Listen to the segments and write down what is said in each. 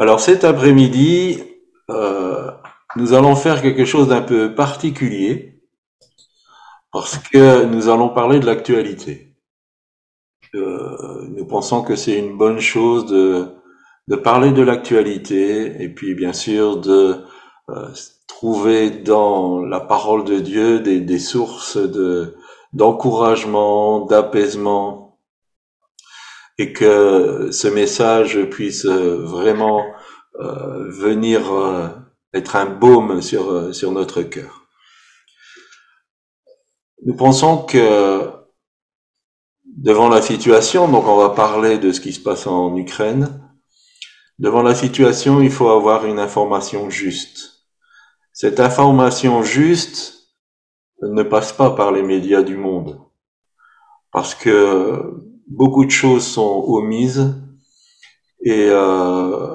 Alors cet après-midi, euh, nous allons faire quelque chose d'un peu particulier parce que nous allons parler de l'actualité. Euh, nous pensons que c'est une bonne chose de, parler de l'actualité et puis bien sûr de euh, trouver dans la parole de Dieu des, sources de d'encouragement, d'apaisement et que ce message puisse vraiment euh, venir euh, être un baume sur, euh, sur notre cœur. Nous pensons que devant la situation, donc on va parler de ce qui se passe en Ukraine, devant la situation, il faut avoir une information juste. Cette information juste ne passe pas par les médias du monde, parce que beaucoup de choses sont omises et euh,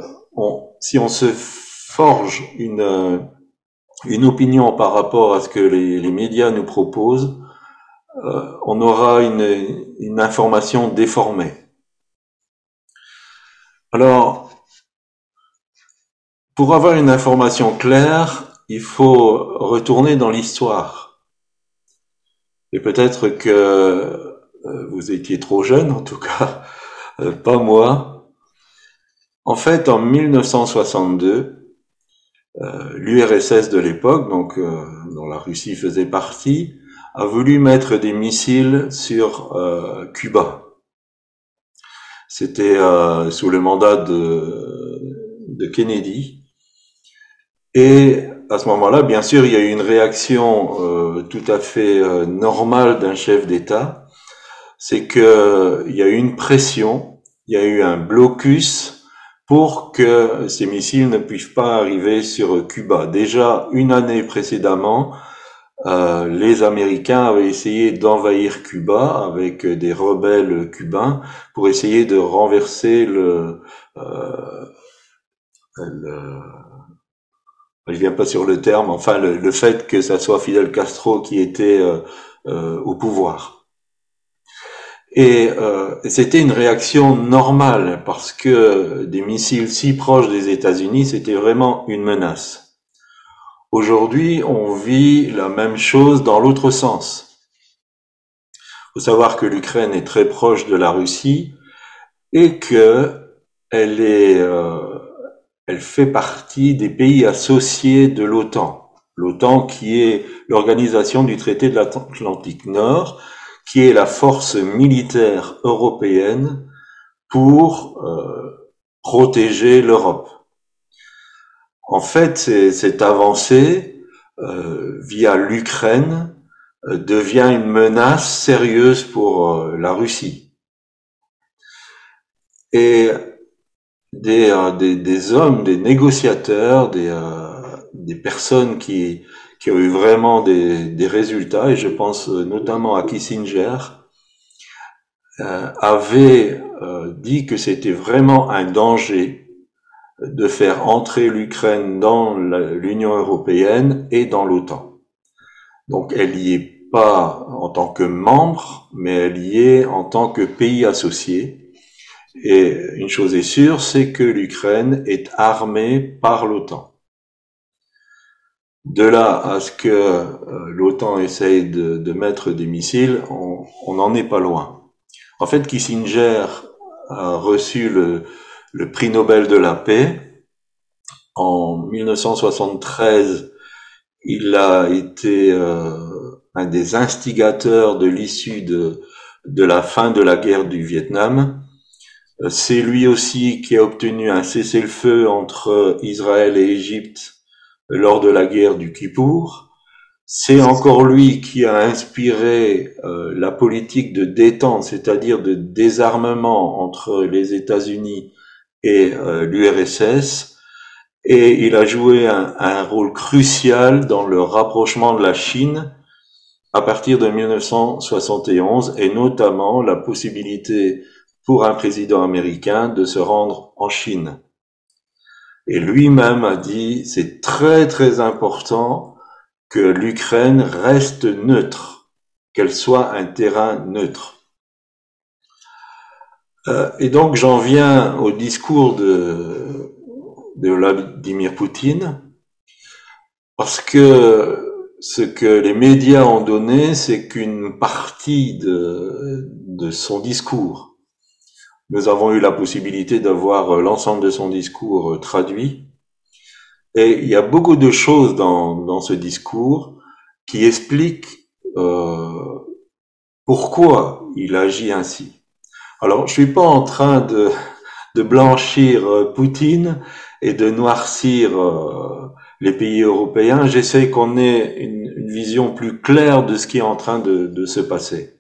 si on se forge une, une opinion par rapport à ce que les, médias nous proposent, euh, on aura une, information déformée. Alors, pour avoir une information claire, il faut retourner dans l'histoire. Et peut-être que euh, vous étiez trop jeune, en tout cas, euh, pas moi, en fait, en 1962, euh, l'URSS de l'époque, donc euh, dont la Russie faisait partie, a voulu mettre des missiles sur euh, Cuba. C'était sous le mandat de, Kennedy. Et à ce moment-là, bien sûr, il y a eu une réaction tout à fait normale d'un chef d'État. C'est qu'il y a eu une pression, il y a eu un blocus pour que ces missiles ne puissent pas arriver sur Cuba. Déjà une année précédemment, euh, les Américains avaient essayé d'envahir Cuba avec des rebelles cubains pour essayer de renverser le, euh, le je viens pas sur le terme, enfin le, le, fait que ça soit Fidel Castro qui était euh, euh au pouvoir. Et euh, c'était une réaction normale parce que des missiles si proches des États-Unis, c'était vraiment une menace. Aujourd'hui, on vit la même chose dans l'autre sens. Il faut savoir que l'Ukraine est très proche de la Russie et que elle est, euh, elle fait partie des pays associés de l'OTAN. L'OTAN qui est l'organisation du traité de l'Atlantique Nord, qui est la force militaire européenne pour euh, protéger l'Europe. En fait, cette avancée euh, via l'Ukraine euh, devient une menace sérieuse pour euh, la Russie. Et des, euh, des, des, hommes, des négociateurs, des, des personnes qui, qui ont eu vraiment des, des résultats, et je pense euh, notamment à Kissinger, euh, avait euh, dit que c'était vraiment un danger de faire entrer l'Ukraine dans l'Union européenne et dans l'OTAN. Donc elle y est pas en tant que membre, mais elle y est en tant que pays associé. Et une chose est sûre, c'est que l'Ukraine est armée par l'OTAN. De là à ce que euh, l'OTAN essaye de, mettre des missiles, on n'en est pas loin. En fait, Kissinger a reçu le, prix Nobel de la paix. En 1973, il a été euh, un des instigateurs de l'issue de, de la fin de la guerre du Vietnam. C'est lui aussi qui a obtenu un cessez-le-feu entre Israël et Égypte lors de la guerre du Kippour. C'est encore lui qui a inspiré euh, la politique de détente, c'est-à-dire de désarmement entre les États-Unis et euh, l'URSS, et il a joué un, un, rôle crucial dans le rapprochement de la Chine à partir de 1971, et notamment la possibilité pour un président américain de se rendre en Chine. Et lui-même a dit, c'est très très important que l'Ukraine reste neutre, qu'elle soit un terrain neutre. Euh, et donc j'en viens au discours de, de Vladimir Poutine, parce que ce que les médias ont donné, c'est qu'une partie de, de son discours. Nous avons eu la possibilité d'avoir l'ensemble de son discours traduit. Et il y a beaucoup de choses dans, ce discours qui expliquent euh, pourquoi il agit ainsi. Alors, je suis pas en train de, blanchir euh, Poutine et de noircir euh, les pays européens. J'essaie qu'on ait une, vision plus claire de ce qui est en train de se passer.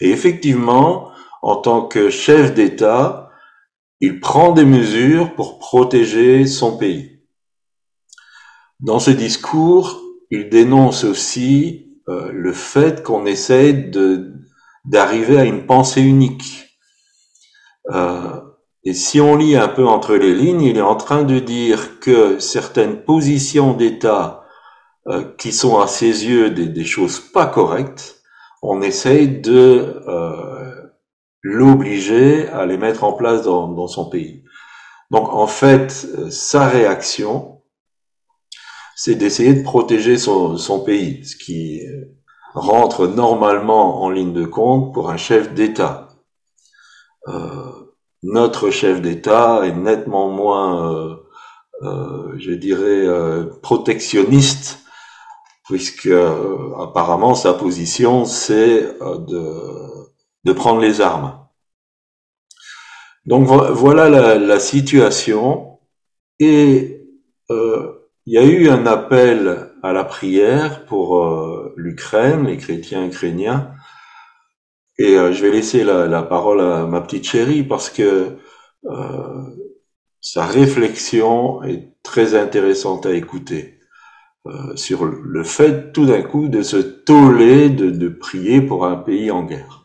Et effectivement, en tant que chef d'État, il prend des mesures pour protéger son pays. Dans ce discours, il dénonce aussi euh, le fait qu'on essaie de d'arriver à une pensée unique. Euh, et si on lit un peu entre les lignes, il est en train de dire que certaines positions d'État euh, qui sont à ses yeux des, des, choses pas correctes, on essaye de l'obliger à les mettre en place dans, son pays. Donc en fait, euh, sa réaction, c'est d'essayer de protéger son, pays, ce qui rentre normalement en ligne de compte pour un chef d'État. Euh, notre chef d'État est nettement moins, euh, euh, je dirais, euh, protectionniste, puisque euh, apparemment sa position c'est euh, de, de prendre les armes. Donc voilà la, situation. Et il y a eu un appel à la prière pour l'Ukraine, les chrétiens ukrainiens, et euh, je vais laisser la, parole à ma petite chérie parce que euh, sa réflexion est très intéressante à écouter euh, sur le fait tout d'un coup de se toller, de, prier pour un pays en guerre.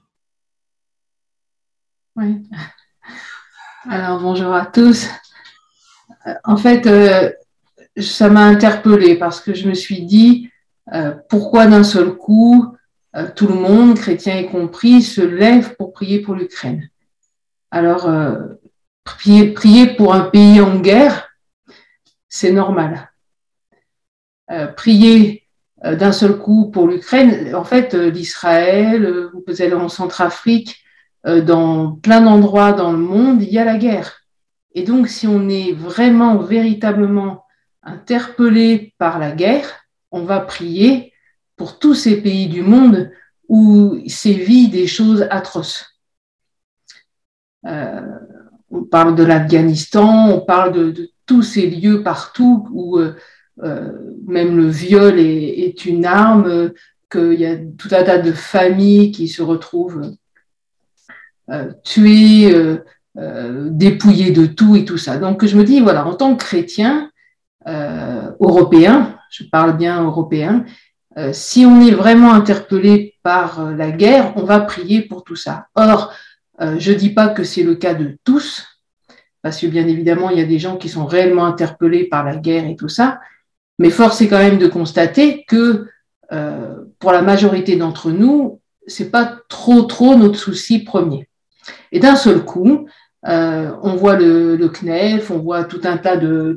Oui. Alors bonjour à tous. Euh, en fait, euh, ça m'a interpellée parce que je me suis dit euh, pourquoi d'un seul coup euh, tout le monde, chrétiens y compris, se lève pour prier pour l'Ukraine? Alors, prier, prier, pour un pays en guerre, c'est normal. Prier d'un seul coup pour l'Ukraine, en fait, l'Israël, vous pouvez aller en Centrafrique, dans plein d'endroits dans le monde, il y a la guerre. Et donc, si on est vraiment, véritablement interpellé par la guerre, on va prier pour tous ces pays du monde où sévit des choses atroces. Euh, on parle de l'Afghanistan, on parle de, tous ces lieux partout où euh, euh, même le viol est, est une arme, qu'il y a tout un tas de familles qui se retrouvent euh, tuées, euh, euh, dépouillées de tout et tout ça. Donc je me dis, voilà, en tant que chrétien européen, je parle bien européen, si on est vraiment interpellé par la guerre, on va prier pour tout ça. Or, je ne dis pas que c'est le cas de tous, parce que bien évidemment, il y a des gens qui sont réellement interpellés par la guerre et tout ça, mais force est quand même de constater que pour la majorité d'entre nous, c'est pas trop trop notre souci premier. Et d'un seul coup, on voit le, le, CNEF, on voit tout un tas de,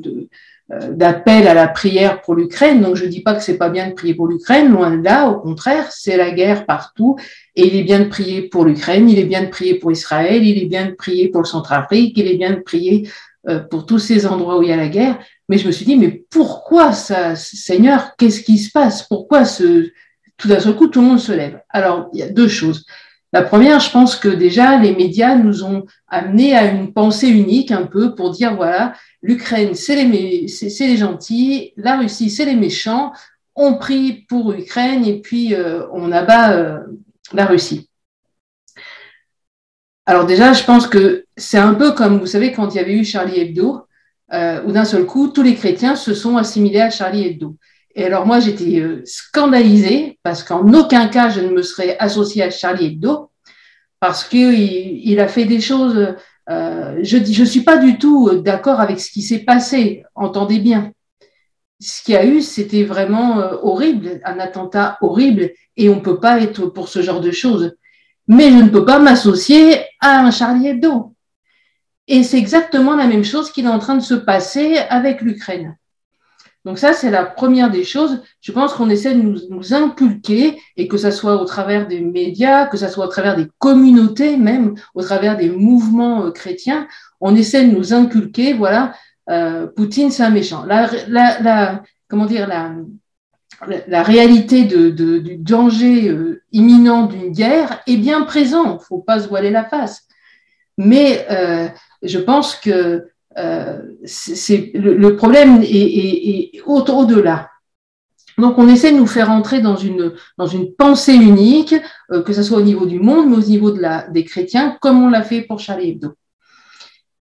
euh, d'appel à la prière pour l'Ukraine. Donc je dis pas que c'est pas bien de prier pour l'Ukraine, loin de là, au contraire, c'est la guerre partout et il est bien de prier pour l'Ukraine, il est bien de prier pour Israël, il est bien de prier pour le Centrafrique, il est bien de prier euh, pour tous ces endroits où il y a la guerre. Mais je me suis dit, mais pourquoi ça, Seigneur, qu'est-ce qui se passe? Pourquoi ce, tout d'un seul coup, tout le monde se lève? Alors, il y a deux choses. La première, je pense que déjà, les médias nous ont amenés à une pensée unique un peu pour dire, voilà, l'Ukraine, c'est les, c'est les gentils, la Russie, c'est les méchants, on prie pour l'Ukraine et puis euh, on abat euh, la Russie. Alors déjà, je pense que c'est un peu comme, vous savez, quand il y avait eu Charlie Hebdo, euh, où d'un seul coup, tous les chrétiens se sont assimilés à Charlie Hebdo. Et alors moi, j'étais euh, scandalisée parce qu'en aucun cas, je ne me serais associée à Charlie Hebdo parce qu'il il a fait des choses euh, je ne suis pas du tout d'accord avec ce qui s'est passé, entendez bien. Ce qu'il y a eu, c'était vraiment euh, horrible, un attentat horrible, et on ne peut pas être pour ce genre de choses. Mais je ne peux pas m'associer à un Charlie Hebdo. Et c'est exactement la même chose qui est en train de se passer avec l'Ukraine. Donc ça, c'est la première des choses. Je pense qu'on essaie de nous, inculquer, et que ce soit au travers des médias, que ce soit au travers des communautés, même au travers des mouvements euh, chrétiens, on essaie de nous inculquer, voilà, euh, Poutine, c'est un méchant. La, comment dire, la, réalité du danger euh, imminent d'une guerre est bien présent. Il ne faut pas se voiler la face. Mais je pense que euh, c'est le, problème est, au-delà. Donc, on essaie de nous faire entrer dans une, dans une pensée unique, euh, que ce soit au niveau du monde, mais au niveau de la, des chrétiens, comme on l'a fait pour Charlie Hebdo.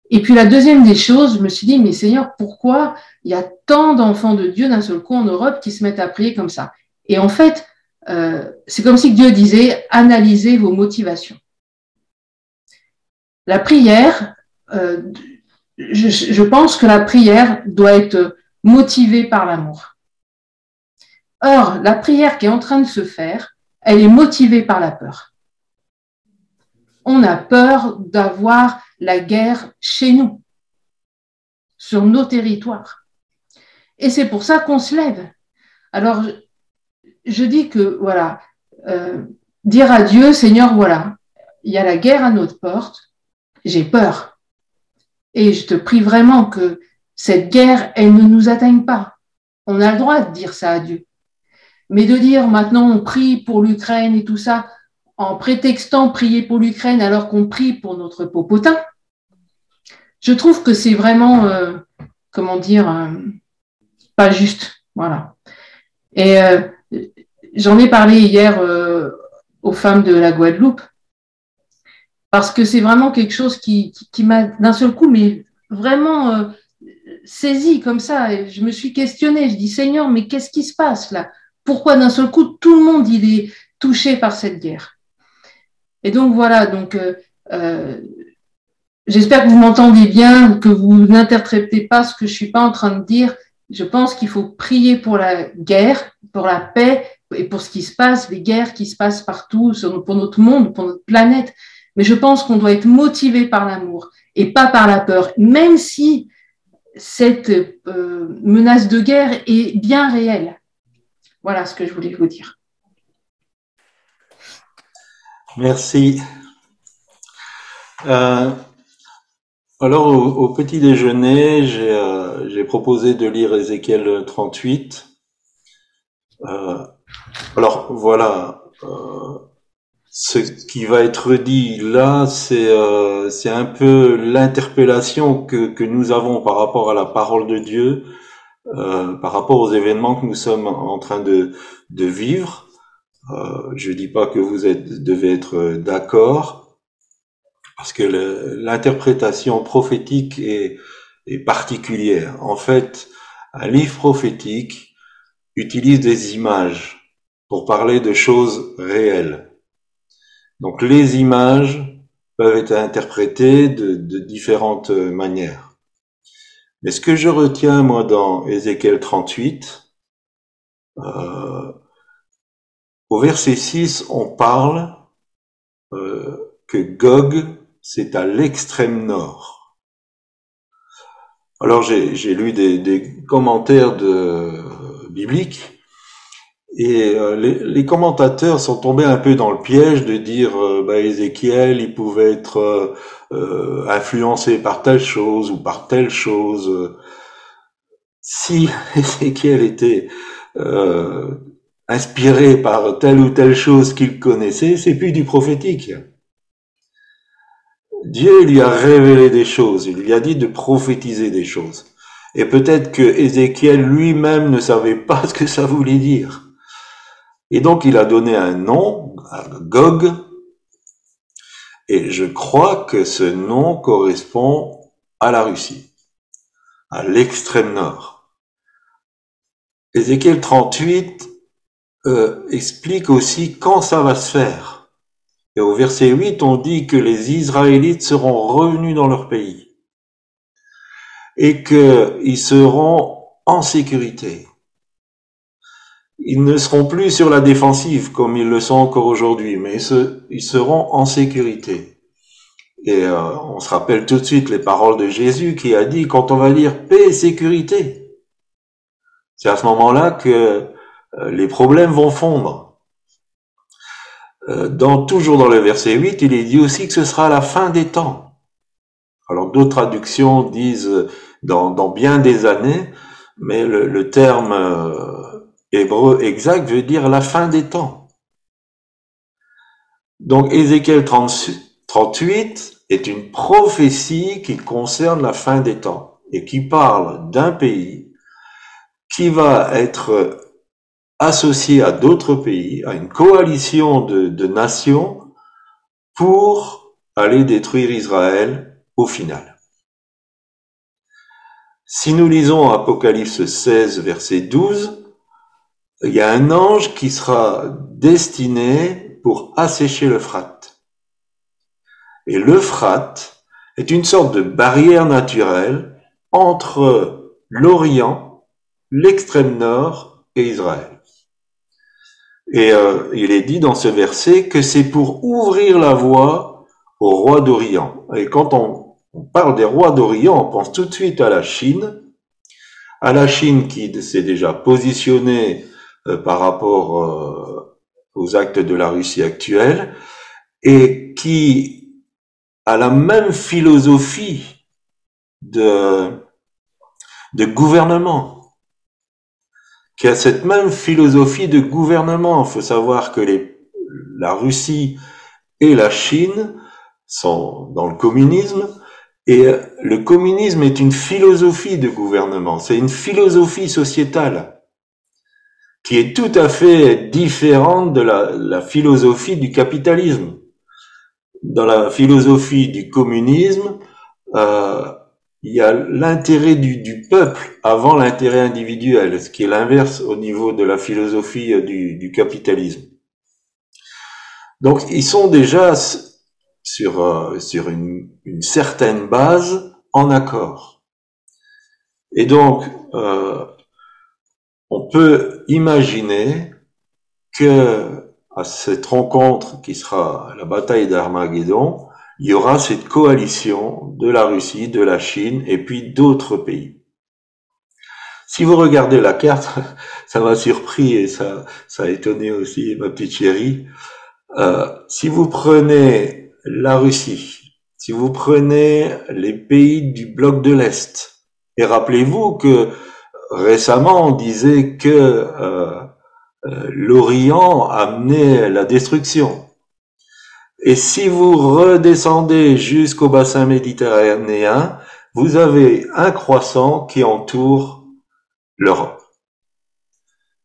Et puis la deuxième des choses, je me suis dit, mais Seigneur, pourquoi il y a tant d'enfants de Dieu d'un seul coup en Europe qui se mettent à prier comme ça? Et en fait, euh, c'est comme si Dieu disait, analysez vos motivations. La prière, je, pense que la prière doit être motivée par l'amour. Or, la prière qui est en train de se faire, elle est motivée par la peur. On a peur d'avoir la guerre chez nous, sur nos territoires. Et c'est pour ça qu'on se lève. Alors, je, dis que, voilà, euh, dire à Dieu, Seigneur, voilà, il y a la guerre à notre porte, j'ai peur. Et je te prie vraiment que cette guerre, elle ne nous atteigne pas. On a le droit de dire ça à Dieu. Mais de dire maintenant on prie pour l'Ukraine et tout ça, en prétextant prier pour l'Ukraine alors qu'on prie pour notre popotin, je trouve que c'est vraiment, euh, comment dire, euh, pas juste. Voilà. Et euh, j'en ai parlé hier aux femmes de la Guadeloupe parce que c'est vraiment quelque chose qui, m'a d'un seul coup, mais vraiment euh, saisi comme ça. Je me suis questionnée, je dis Seigneur, mais qu'est-ce qui se passe là? Pourquoi d'un seul coup tout le monde il est touché par cette guerre? Et donc voilà, donc euh, euh, j'espère que vous m'entendez bien, que vous n'interprétez pas ce que je suis pas en train de dire. Je pense qu'il faut prier pour la guerre, pour la paix et pour ce qui se passe, les guerres qui se passent partout, pour notre monde, pour notre planète. Mais je pense qu'on doit être motivé par l'amour et pas par la peur, même si cette euh, menace de guerre est bien réelle. Voilà ce que je voulais vous dire. Merci. Euh, alors, au, petit déjeuner, euh, j'ai proposé de lire Ézéchiel 38. alors, voilà ce qui va être dit là, c'est euh, c'est un peu l'interpellation que, que nous avons par rapport à la parole de Dieu, euh, par rapport aux événements que nous sommes en train de, de vivre. Euh, je dis pas que vous êtes, devez être d'accord, parce que l'interprétation prophétique est, est particulière. En fait, un livre prophétique utilise des images pour parler de choses réelles. Donc les images peuvent être interprétées de, différentes manières. Mais ce que je retiens, moi, dans Ézéchiel 38, euh, au verset 6, on parle euh, que Gog, c'est à l'extrême nord. Alors j'ai lu des, des commentaires de, bibliques et euh, les, commentateurs sont tombés un peu dans le piège de dire euh, bah, Ézéchiel, il pouvait être euh, influencé par telle chose ou par telle chose. Si Ézéchiel était inspiré par telle ou telle chose qu'il connaissait, c'est plus du prophétique. Dieu lui a révélé des choses, il lui a dit de prophétiser des choses. Et peut-être que Ézéchiel lui-même ne savait pas ce que ça voulait dire. Et donc il a donné un nom Gog, et je crois que ce nom correspond à la Russie, à l'extrême nord. Ézéchiel 38 euh, explique aussi quand ça va se faire. Et au verset 8, on dit que les Israélites seront revenus dans leur pays et qu'ils seront en sécurité ils ne seront plus sur la défensive comme ils le sont encore aujourd'hui, mais ils seront en sécurité. Et euh, on se rappelle tout de suite les paroles de Jésus qui a dit, quand on va dire paix et sécurité, c'est à ce moment-là que euh, les problèmes vont fondre. Euh, dans, toujours dans le verset 8, il est dit aussi que ce sera la fin des temps. Alors d'autres traductions disent dans, dans, bien des années, mais le, le terme hébreu exact veut dire la fin des temps. Donc Ézéchiel 38 est une prophétie qui concerne la fin des temps et qui parle d'un pays qui va être associé à d'autres pays, à une coalition de, de nations pour aller détruire Israël au final. Si nous lisons Apocalypse 16, verset 12, il y a un ange qui sera destiné pour assécher l'Euphrate. Et l'Euphrate est une sorte de barrière naturelle entre l'Orient, l'extrême nord et Israël. Et euh, il est dit dans ce verset que c'est pour ouvrir la voie aux rois d'Orient. Et quand on, parle des rois d'Orient, on pense tout de suite à la Chine, à la Chine qui s'est déjà positionnée par rapport euh, aux actes de la Russie actuelle et qui a la même philosophie de, gouvernement, qui a cette même philosophie de gouvernement. Il faut savoir que la Russie et la Chine sont dans le communisme, et le communisme est une philosophie de gouvernement, c'est une philosophie sociétale qui est tout à fait différente de la, philosophie du capitalisme. Dans la philosophie du communisme, euh, il y a l'intérêt du, peuple avant l'intérêt individuel, ce qui est l'inverse au niveau de la philosophie du, capitalisme. Donc ils sont déjà sur, euh, sur une, une, certaine base en accord. Et donc, euh, on peut imaginer que à cette rencontre qui sera la bataille d'Armageddon, il y aura cette coalition de la Russie, de la Chine et puis d'autres pays. Si vous regardez la carte, ça m'a surpris et ça, ça a étonné aussi ma petite chérie. Euh, si vous prenez la Russie, si vous prenez les pays du bloc de l'Est, et rappelez-vous que récemment, on disait que euh, euh, l'Orient amenait la destruction. Et si vous redescendez jusqu'au bassin méditerranéen, vous avez un croissant qui entoure l'Europe.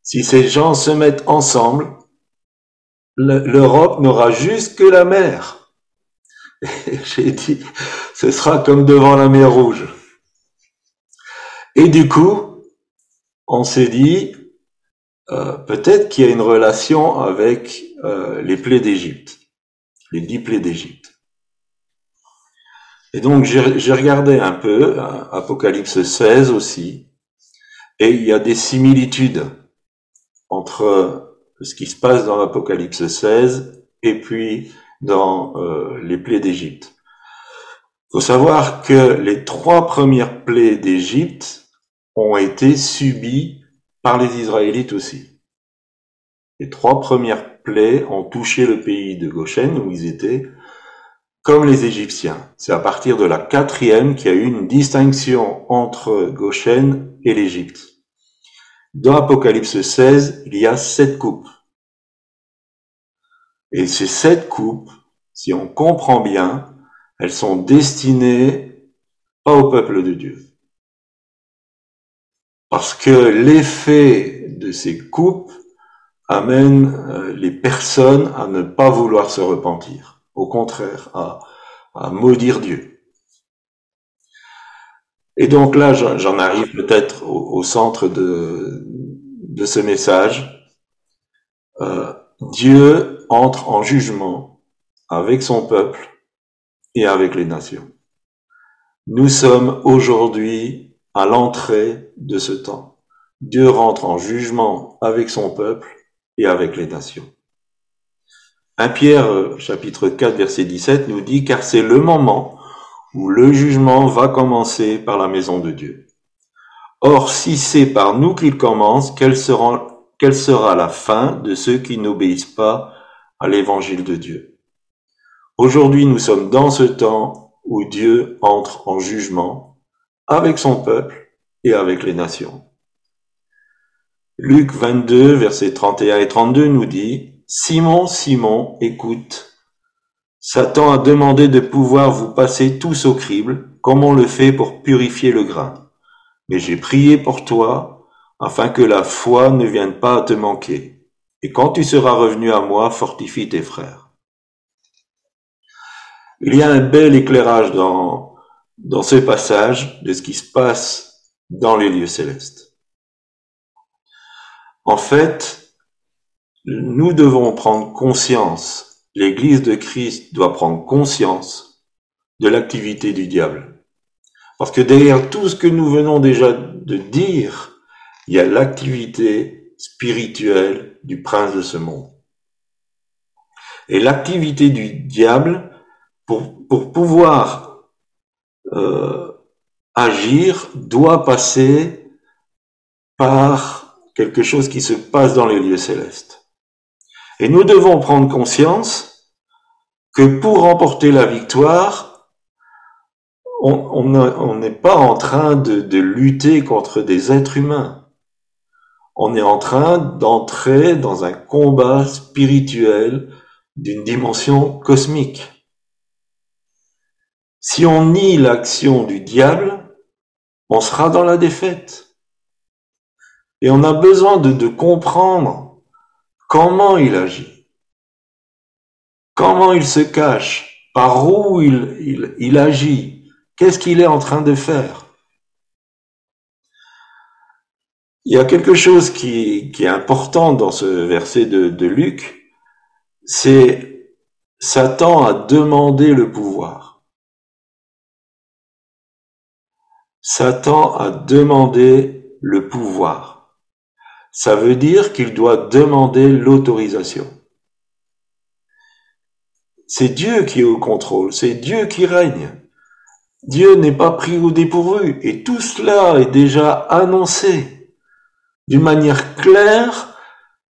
Si ces gens se mettent ensemble, l'Europe n'aura juste que la mer. J'ai dit, ce sera comme devant la mer Rouge. Et du coup, on s'est dit, euh, peut-être qu'il y a une relation avec euh, les plaies d'Égypte, les dix plaies d'Égypte. Et donc j'ai regardé un peu euh, Apocalypse 16 aussi, et il y a des similitudes entre ce qui se passe dans l'Apocalypse 16 et puis dans euh, les plaies d'Égypte. Il faut savoir que les trois premières plaies d'Égypte ont été subis par les Israélites aussi. Les trois premières plaies ont touché le pays de Goshen où ils étaient, comme les Égyptiens. C'est à partir de la quatrième qu'il y a eu une distinction entre Goshen et l'Égypte. Dans Apocalypse 16, il y a sept coupes. Et ces sept coupes, si on comprend bien, elles sont destinées au peuple de Dieu. Parce que l'effet de ces coupes amène euh, les personnes à ne pas vouloir se repentir. Au contraire, à, maudire Dieu. Et donc là, j'en arrive peut-être au, centre de, de ce message. Euh, Dieu entre en jugement avec son peuple et avec les nations. Nous sommes aujourd'hui à l'entrée de ce temps. Dieu rentre en jugement avec son peuple et avec les nations. 1 Pierre euh, chapitre 4 verset 17 nous dit car c'est le moment où le jugement va commencer par la maison de Dieu. Or, si c'est par nous qu'il commence, quelle sera, quelle sera la fin de ceux qui n'obéissent pas à l'évangile de Dieu? Aujourd'hui, nous sommes dans ce temps où Dieu entre en jugement avec son peuple et avec les nations. Luc 22, versets 31 et 32 nous dit, Simon, Simon, écoute, Satan a demandé de pouvoir vous passer tous au crible, comme on le fait pour purifier le grain. Mais j'ai prié pour toi, afin que la foi ne vienne pas à te manquer. Et quand tu seras revenu à moi, fortifie tes frères. Il y a un bel éclairage dans, dans ce passage de ce qui se passe dans les lieux célestes. En fait, nous devons prendre conscience, l'Église de Christ doit prendre conscience de l'activité du diable. Parce que derrière tout ce que nous venons déjà de dire, il y a l'activité spirituelle du prince de ce monde. Et l'activité du diable, pour, pouvoir euh, agir, doit passer par quelque chose qui se passe dans les lieux célestes. Et nous devons prendre conscience que pour remporter la victoire, on n'est pas en train de, de lutter contre des êtres humains. On est en train d'entrer dans un combat spirituel d'une dimension cosmique. Si on nie l'action du diable, on sera dans la défaite. Et on a besoin de, comprendre comment il agit, comment il se cache, par où il, agit, qu'est-ce qu'il est en train de faire. Il y a quelque chose qui, est important dans ce verset de Luc, c'est Satan a demandé le pouvoir. Satan a demandé le pouvoir ça veut dire qu'il doit demander l'autorisation. C'est Dieu qui est au contrôle, c'est Dieu qui règne. Dieu n'est pas pris au dépourvu et tout cela est déjà annoncé d'une manière claire,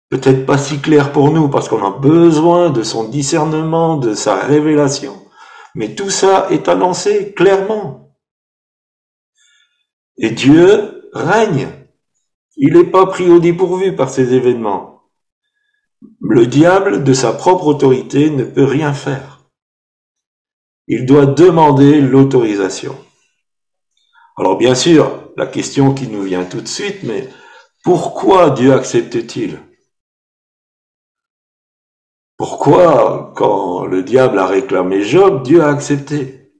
peut-être pas si claire pour nous parce qu'on a besoin de son discernement, de sa révélation, mais tout ça est annoncé clairement. Et Dieu règne. Il n'est pas pris au dépourvu par ces événements. Le diable, de sa propre autorité, ne peut rien faire. Il doit demander l'autorisation. Alors bien sûr, la question qui nous vient tout de suite, mais pourquoi Dieu accepte-t-il? Pourquoi, quand le diable a réclamé Job, Dieu a accepté?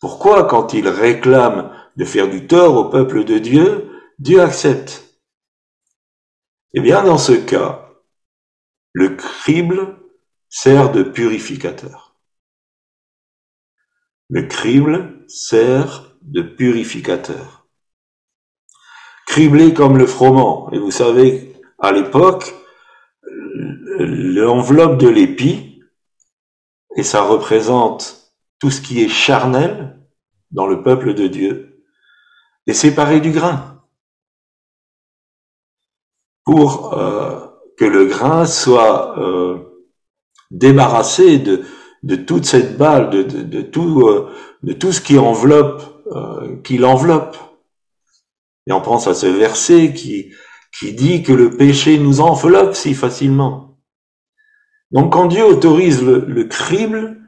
Pourquoi, quand il réclame de faire du tort au peuple de Dieu, Dieu accepte. Eh bien, dans ce cas, le crible sert de purificateur. Le crible sert de purificateur. Criblé comme le froment. Et vous savez, à l'époque, l'enveloppe de l'épi, et ça représente tout ce qui est charnel dans le peuple de Dieu, est séparé du grain pour euh, que le grain soit euh, débarrassé de, de toute cette balle, de, de, de tout, euh, de tout ce qui enveloppe, qui l'enveloppe. Et on pense à ce verset qui, qui dit que le péché nous enveloppe si facilement. Donc quand Dieu autorise le, le crible,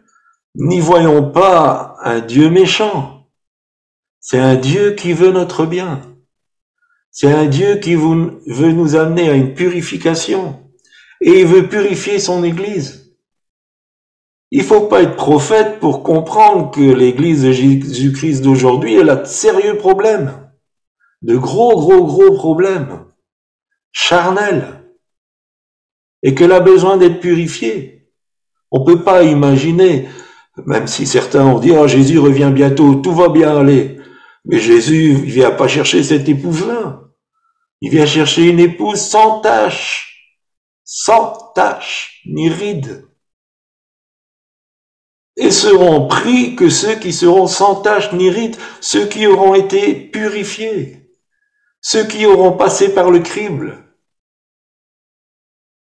n'y voyons pas un Dieu méchant. C'est un Dieu qui veut notre bien. C'est un Dieu qui veut nous amener à une purification. Et il veut purifier son Église. Il faut pas être prophète pour comprendre que l'Église de Jésus-Christ d'aujourd'hui, elle a de sérieux problèmes. De gros, gros, gros problèmes. Charnels. Et qu'elle a besoin d'être purifiée. On peut pas imaginer, même si certains ont dit, oh, Jésus revient bientôt, tout va bien aller. Mais Jésus, il vient pas chercher cette épouse-là. Il vient chercher une épouse sans tâche, sans tache ni ride. Et seront pris que ceux qui seront sans tache ni ride, ceux qui auront été purifiés, ceux qui auront passé par le crible.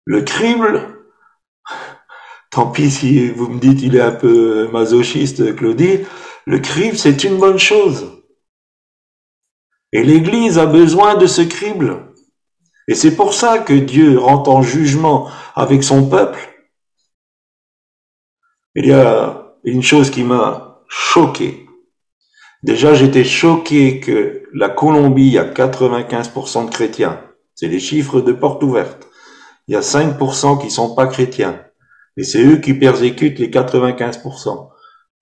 Le crible, tant pis si vous me dites il est un peu masochiste, Claudie, le crible c'est une bonne chose. Et l'Église a besoin de ce crible. Et c'est pour ça que Dieu rentre en jugement avec son peuple. Il y a une chose qui m'a choqué. Déjà, j'étais choqué que la Colombie a 95% de chrétiens. C'est les chiffres de porte ouverte. Il y a 5% qui sont pas chrétiens. Et c'est eux qui persécutent les 95%.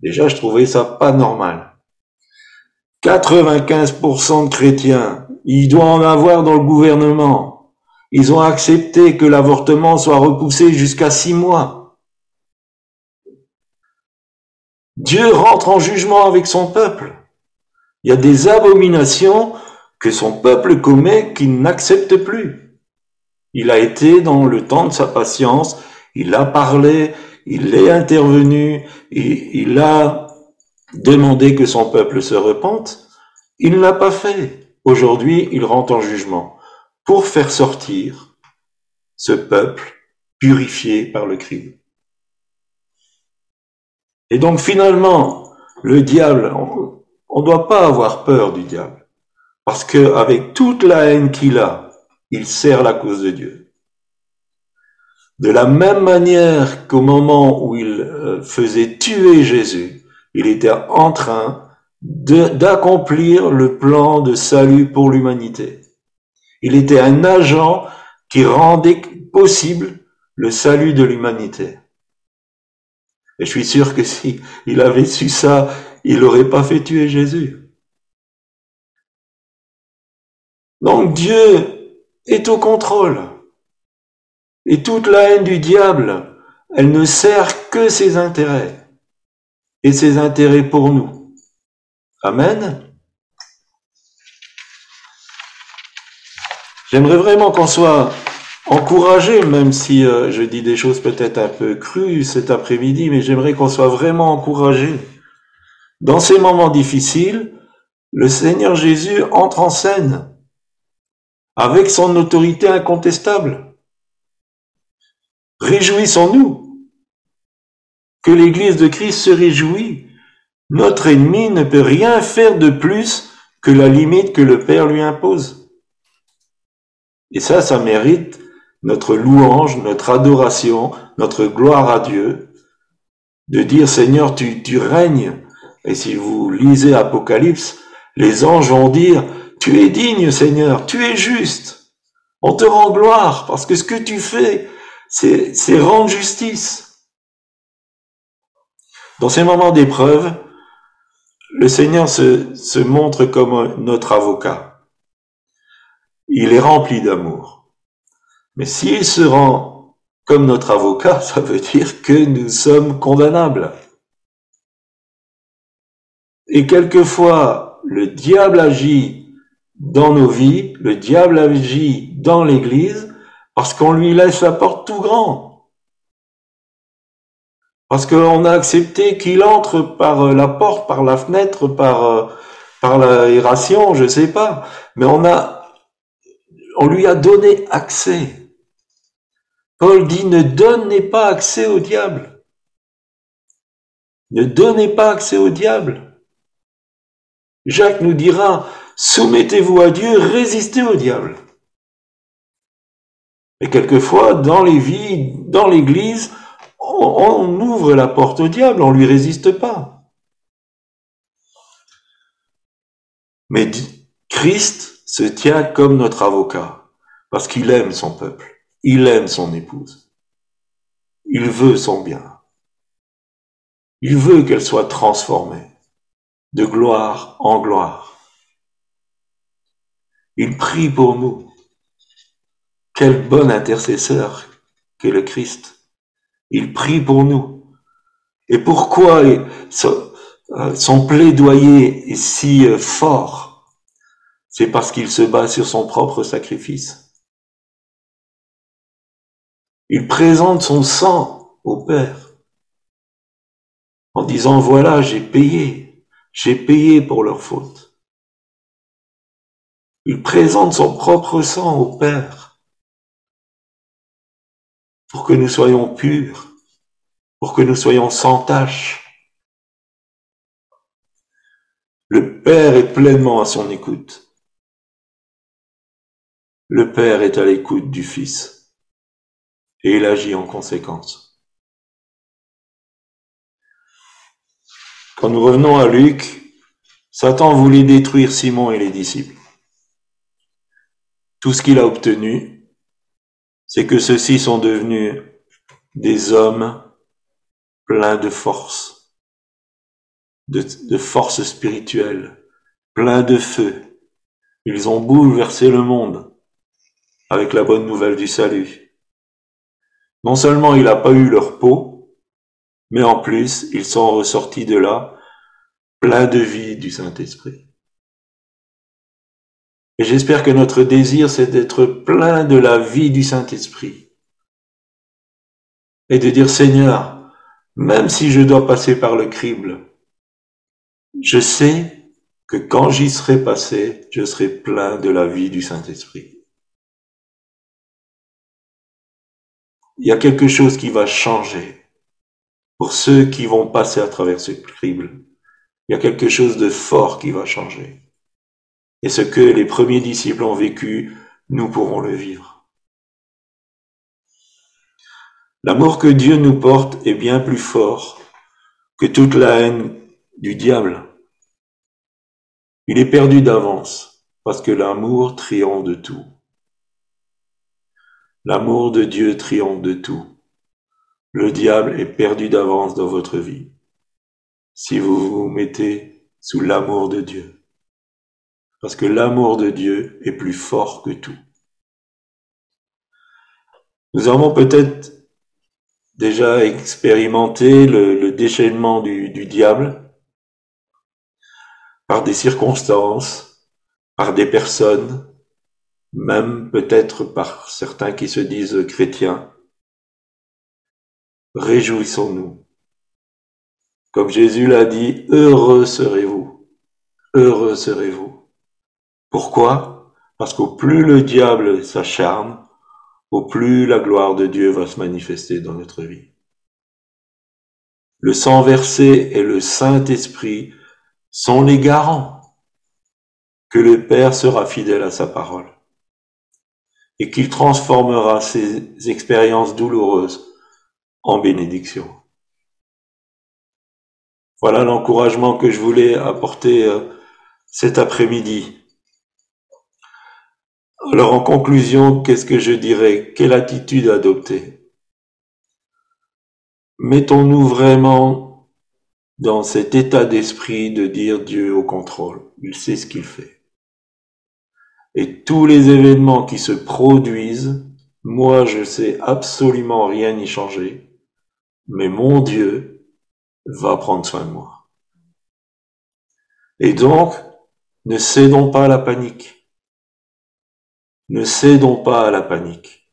Déjà, je trouvais ça pas normal. 95% de chrétiens. Il doit en avoir dans le gouvernement. Ils ont accepté que l'avortement soit repoussé jusqu'à six mois. Dieu rentre en jugement avec son peuple. Il y a des abominations que son peuple commet qu'il n'accepte plus. Il a été dans le temps de sa patience, il a parlé, il est intervenu, et il a demandé que son peuple se repente. Il ne l'a pas fait. Aujourd'hui, il rentre en jugement pour faire sortir ce peuple purifié par le crime. Et donc finalement, le diable, on ne doit pas avoir peur du diable, parce qu'avec toute la haine qu'il a, il sert la cause de Dieu. De la même manière qu'au moment où il euh, faisait tuer Jésus, il était en train d'accomplir le plan de salut pour l'humanité. Il était un agent qui rendait possible le salut de l'humanité. Et je suis sûr que si il avait su ça, il n'aurait pas fait tuer Jésus. Donc Dieu est au contrôle. Et toute la haine du diable, elle ne sert que ses intérêts. Et ses intérêts pour nous. Amen. J'aimerais vraiment qu'on soit encouragé, même si euh, je dis des choses peut-être un peu crues cet après-midi, mais j'aimerais qu'on soit vraiment encouragé. Dans ces moments difficiles, le Seigneur Jésus entre en scène avec son autorité incontestable. Réjouissons-nous que l'Église de Christ se réjouit. Notre ennemi ne peut rien faire de plus que la limite que le Père lui impose. Et ça, ça mérite notre louange, notre adoration, notre gloire à Dieu, de dire Seigneur, tu, règnes. Et si vous lisez Apocalypse, les anges vont dire, tu es digne Seigneur, tu es juste. On te rend gloire parce que ce que tu fais, c'est rendre justice. Dans ces moments d'épreuve, le Seigneur se, montre comme notre avocat il est rempli d'amour. Mais s'il se rend comme notre avocat, ça veut dire que nous sommes condamnables. Et quelquefois, le diable agit dans nos vies, le diable agit dans l'Église, parce qu'on lui laisse la porte tout grand. Parce qu'on a accepté qu'il entre par la porte, par la fenêtre, par, par l'aération, je sais pas. Mais on on lui a donné accès. Paul dit ne donnez pas accès au diable. Ne donnez pas accès au diable. Jacques nous dira, soumettez-vous à Dieu, résistez au diable. Et quelquefois, dans les vies, dans l'église, on, ouvre la porte au diable, on ne lui résiste pas. Mais Christ se tient comme notre avocat, parce qu'il aime son peuple, il aime son épouse, il veut son bien, il veut qu'elle soit transformée de gloire en gloire. Il prie pour nous. Quel bon intercesseur qu'est le Christ. Il prie pour nous. Et pourquoi son plaidoyer est si fort? C'est parce qu'il se bat sur son propre sacrifice. Il présente son sang au Père en disant, voilà, j'ai payé, j'ai payé pour leur faute. Il présente son propre sang au Père pour que nous soyons purs, pour que nous soyons sans tache. Le Père est pleinement à son écoute. Le Père est à l'écoute du Fils et il agit en conséquence. Quand nous revenons à Luc, Satan voulait détruire Simon et les disciples. Tout ce qu'il a obtenu, c'est que ceux-ci sont devenus des hommes pleins de force, de, force spirituelle, pleins de feu. Ils ont bouleversé le monde avec la bonne nouvelle du salut. Non seulement il n'a pas eu leur peau, mais en plus ils sont ressortis de là pleins de vie du Saint-Esprit. Et j'espère que notre désir, c'est d'être plein de la vie du Saint-Esprit. Et de dire, Seigneur, même si je dois passer par le crible, je sais que quand j'y serai passé, je serai plein de la vie du Saint-Esprit. Il y a quelque chose qui va changer pour ceux qui vont passer à travers ce crible. Il y a quelque chose de fort qui va changer. Et ce que les premiers disciples ont vécu, nous pourrons le vivre. L'amour que Dieu nous porte est bien plus fort que toute la haine du diable. Il est perdu d'avance parce que l'amour triomphe de tout. L'amour de Dieu triomphe de tout. Le diable est perdu d'avance dans votre vie si vous vous mettez sous l'amour de Dieu parce que l'amour de Dieu est plus fort que tout. Nous avons peut-être déjà expérimenté le, déchaînement du, diable par des circonstances, par des personnes, même peut-être par certains qui se disent chrétiens. Réjouissons-nous. Comme Jésus l'a dit, heureux serez-vous, heureux serez-vous. Pourquoi? Parce qu'au plus le diable s'acharne, au plus la gloire de Dieu va se manifester dans notre vie. Le sang versé et le Saint-Esprit sont les garants que le Père sera fidèle à sa parole et qu'il transformera ses expériences douloureuses en bénédiction. Voilà l'encouragement que je voulais apporter euh, cet après-midi. Alors en conclusion, qu'est-ce que je dirais? Quelle attitude adopter? Mettons-nous vraiment dans cet état d'esprit de dire Dieu au contrôle. Il sait ce qu'il fait. Et tous les événements qui se produisent, moi je sais absolument rien y changer, mais mon Dieu va prendre soin de moi. Et donc, ne cédons pas à la panique. Ne cédons pas à la panique.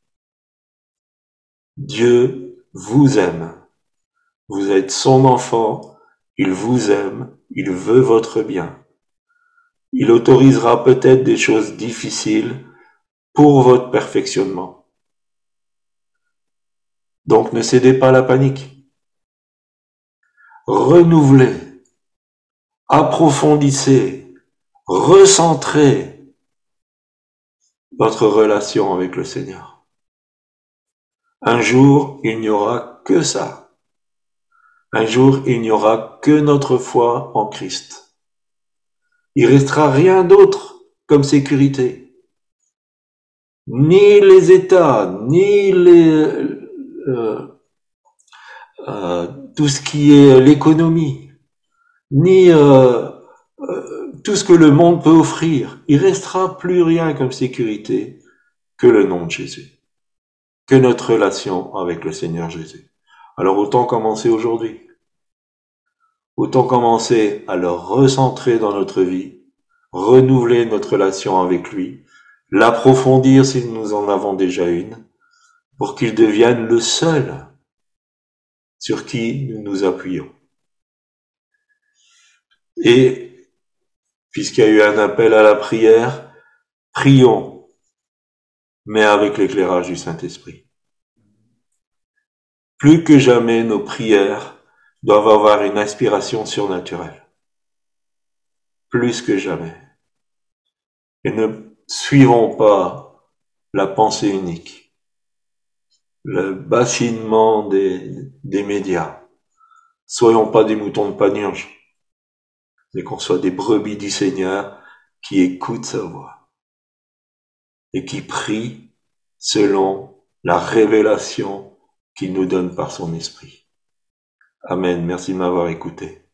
Dieu vous aime. Vous êtes son enfant. Il vous aime. Il veut votre bien. Il autorisera peut-être des choses difficiles pour votre perfectionnement. Donc ne cédez pas à la panique. Renouvelez, approfondissez, recentrez, votre relation avec le Seigneur. Un jour, il n'y aura que ça. Un jour, il n'y aura que notre foi en Christ. Il restera rien d'autre comme sécurité. Ni les États, ni euh, euh, tout ce qui est l'économie, ni euh, tout ce que le monde peut offrir, il restera plus rien comme sécurité que le nom de Jésus, que notre relation avec le Seigneur Jésus. Alors autant commencer aujourd'hui. Autant commencer à le recentrer dans notre vie, renouveler notre relation avec lui, l'approfondir si nous en avons déjà une, pour qu'il devienne le seul sur qui nous nous appuyons. Et puisqu'il y a eu un appel à la prière, prions, mais avec l'éclairage du Saint-Esprit. Plus que jamais, nos prières doivent avoir une inspiration surnaturelle. Plus que jamais. Et ne suivons pas la pensée unique, le bassinement des, des médias. Soyons pas des moutons de panurge, mais qu'on soit des brebis du Seigneur qui écoutent sa voix et qui prient selon la révélation qu'il nous donne par son esprit. Amen. Merci de m'avoir écouté.